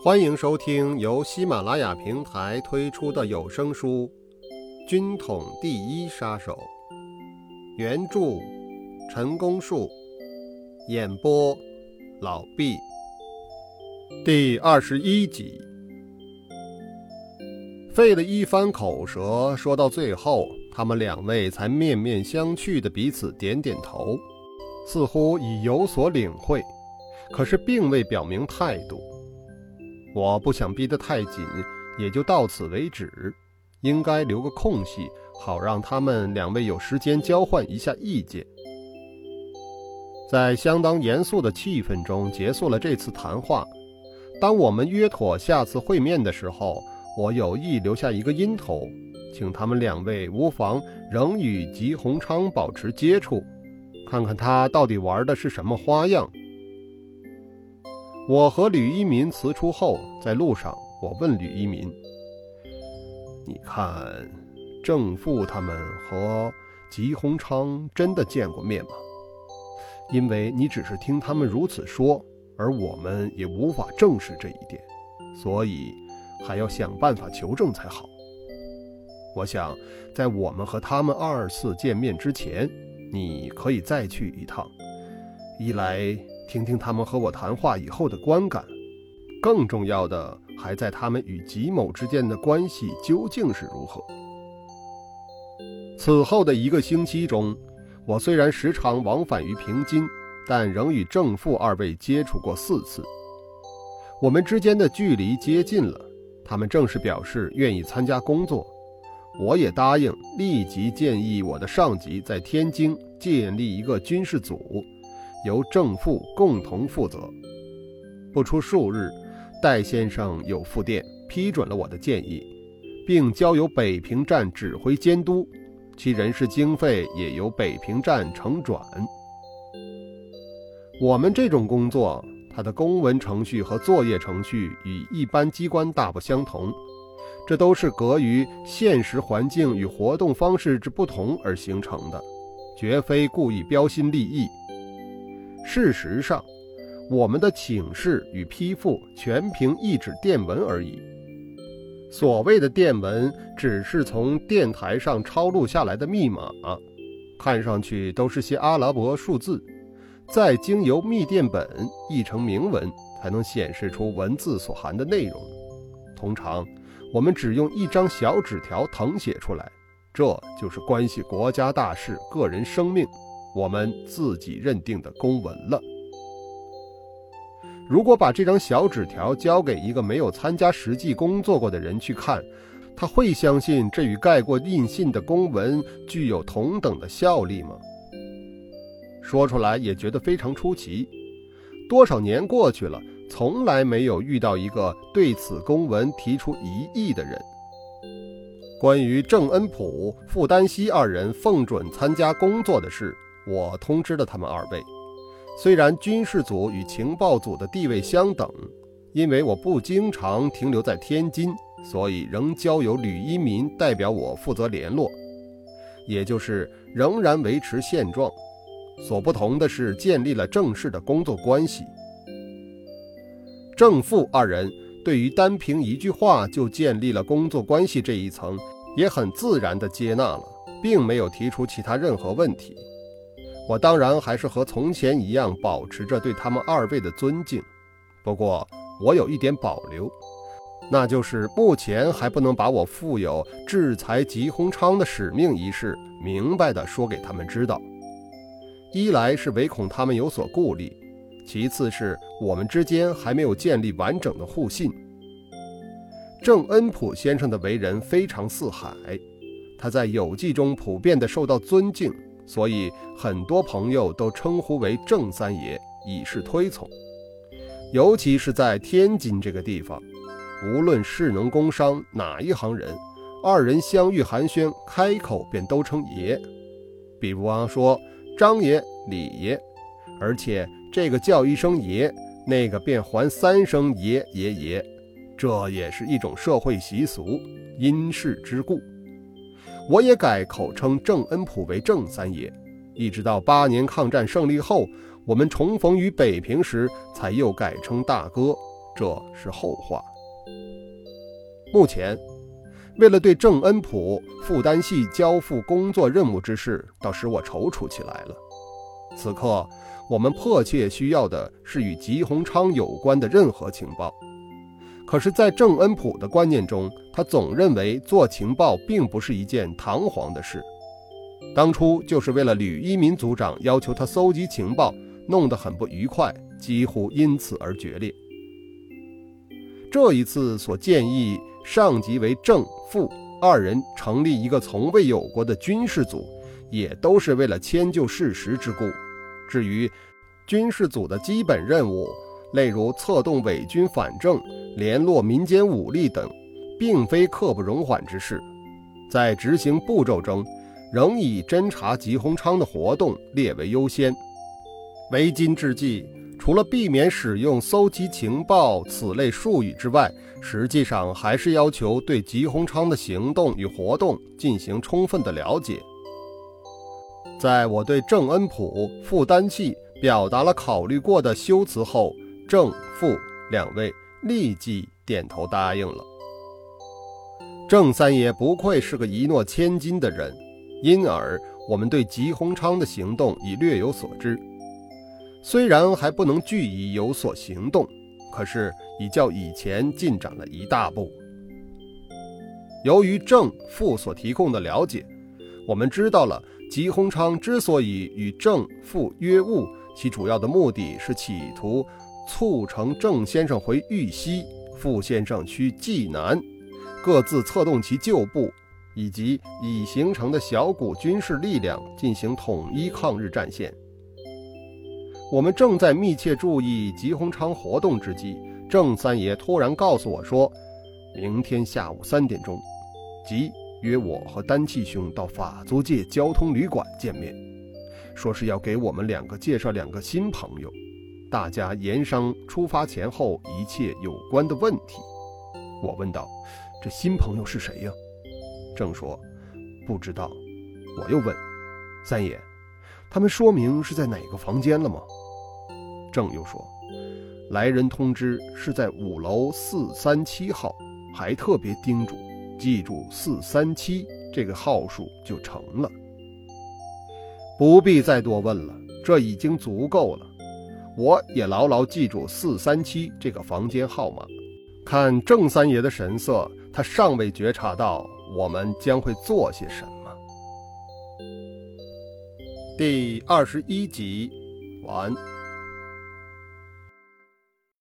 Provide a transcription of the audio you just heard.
欢迎收听由喜马拉雅平台推出的有声书《军统第一杀手》，原著陈功树，演播老毕，第二十一集。费了一番口舌，说到最后，他们两位才面面相觑的彼此点点头，似乎已有所领会，可是并未表明态度。我不想逼得太紧，也就到此为止。应该留个空隙，好让他们两位有时间交换一下意见。在相当严肃的气氛中结束了这次谈话。当我们约妥下次会面的时候，我有意留下一个音头，请他们两位无妨仍与吉鸿昌保持接触，看看他到底玩的是什么花样。我和吕一民辞出后，在路上，我问吕一民：“你看，正富他们和吉鸿昌真的见过面吗？因为你只是听他们如此说，而我们也无法证实这一点，所以还要想办法求证才好。我想，在我们和他们二次见面之前，你可以再去一趟，一来……”听听他们和我谈话以后的观感，更重要的还在他们与吉某之间的关系究竟是如何。此后的一个星期中，我虽然时常往返于平津，但仍与正副二位接触过四次。我们之间的距离接近了，他们正式表示愿意参加工作，我也答应立即建议我的上级在天津建立一个军事组。由正副共同负责。不出数日，戴先生有复电批准了我的建议，并交由北平站指挥监督，其人事经费也由北平站承转。我们这种工作，它的公文程序和作业程序与一般机关大不相同，这都是隔于现实环境与活动方式之不同而形成的，绝非故意标新立异。事实上，我们的请示与批复全凭一纸电文而已。所谓的电文，只是从电台上抄录下来的密码，看上去都是些阿拉伯数字，再经由密电本译成明文，才能显示出文字所含的内容。通常，我们只用一张小纸条誊写出来，这就是关系国家大事、个人生命。我们自己认定的公文了。如果把这张小纸条交给一个没有参加实际工作过的人去看，他会相信这与盖过印信的公文具有同等的效力吗？说出来也觉得非常出奇。多少年过去了，从来没有遇到一个对此公文提出疑义的人。关于郑恩普、傅丹西二人奉准参加工作的事。我通知了他们二位，虽然军事组与情报组的地位相等，因为我不经常停留在天津，所以仍交由吕一民代表我负责联络，也就是仍然维持现状。所不同的是，建立了正式的工作关系。正副二人对于单凭一句话就建立了工作关系这一层，也很自然地接纳了，并没有提出其他任何问题。我当然还是和从前一样保持着对他们二位的尊敬，不过我有一点保留，那就是目前还不能把我负有制裁吉鸿昌的使命一事明白的说给他们知道。一来是唯恐他们有所顾虑，其次是我们之间还没有建立完整的互信。郑恩普先生的为人非常四海，他在友记中普遍的受到尊敬。所以，很多朋友都称呼为郑三爷，以示推崇。尤其是在天津这个地方，无论士农工商哪一行人，二人相遇寒暄，开口便都称爷。比方说张爷、李爷，而且这个叫一声爷，那个便还三声爷爷爷，这也是一种社会习俗，因事之故。我也改口称郑恩普为郑三爷，一直到八年抗战胜利后，我们重逢于北平时，才又改称大哥，这是后话。目前，为了对郑恩普负担系交付工作任务之事，倒使我踌躇起来了。此刻，我们迫切需要的是与吉鸿昌有关的任何情报。可是，在郑恩普的观念中，他总认为做情报并不是一件堂皇的事。当初就是为了吕一民组长要求他搜集情报，弄得很不愉快，几乎因此而决裂。这一次所建议上级为郑副二人成立一个从未有过的军事组，也都是为了迁就事实之故。至于军事组的基本任务，例如策动伪军反正、联络民间武力等，并非刻不容缓之事。在执行步骤中，仍以侦查吉鸿昌的活动列为优先。为今之计，除了避免使用“搜集情报”此类术语之外，实际上还是要求对吉鸿昌的行动与活动进行充分的了解。在我对郑恩普、傅丹器表达了考虑过的修辞后，郑、傅两位立即点头答应了。郑三爷不愧是个一诺千金的人，因而我们对吉鸿昌的行动已略有所知。虽然还不能据以有所行动，可是已较以前进展了一大步。由于郑、父所提供的了解，我们知道了吉鸿昌之所以与郑、父约晤，其主要的目的是企图。促成郑先生回豫西，傅先生去济南，各自策动其旧部以及已形成的小股军事力量进行统一抗日战线。我们正在密切注意吉鸿昌活动之际，郑三爷突然告诉我说：“明天下午三点钟，即约我和丹气兄到法租界交通旅馆见面，说是要给我们两个介绍两个新朋友。”大家盐商出发前后一切有关的问题。我问道：“这新朋友是谁呀？”郑说：“不知道。”我又问：“三爷，他们说明是在哪个房间了吗？”郑又说：“来人通知是在五楼四三七号，还特别叮嘱记住四三七这个号数就成了，不必再多问了，这已经足够了。”我也牢牢记住四三七这个房间号码。看郑三爷的神色，他尚未觉察到我们将会做些什么。第二十一集，完。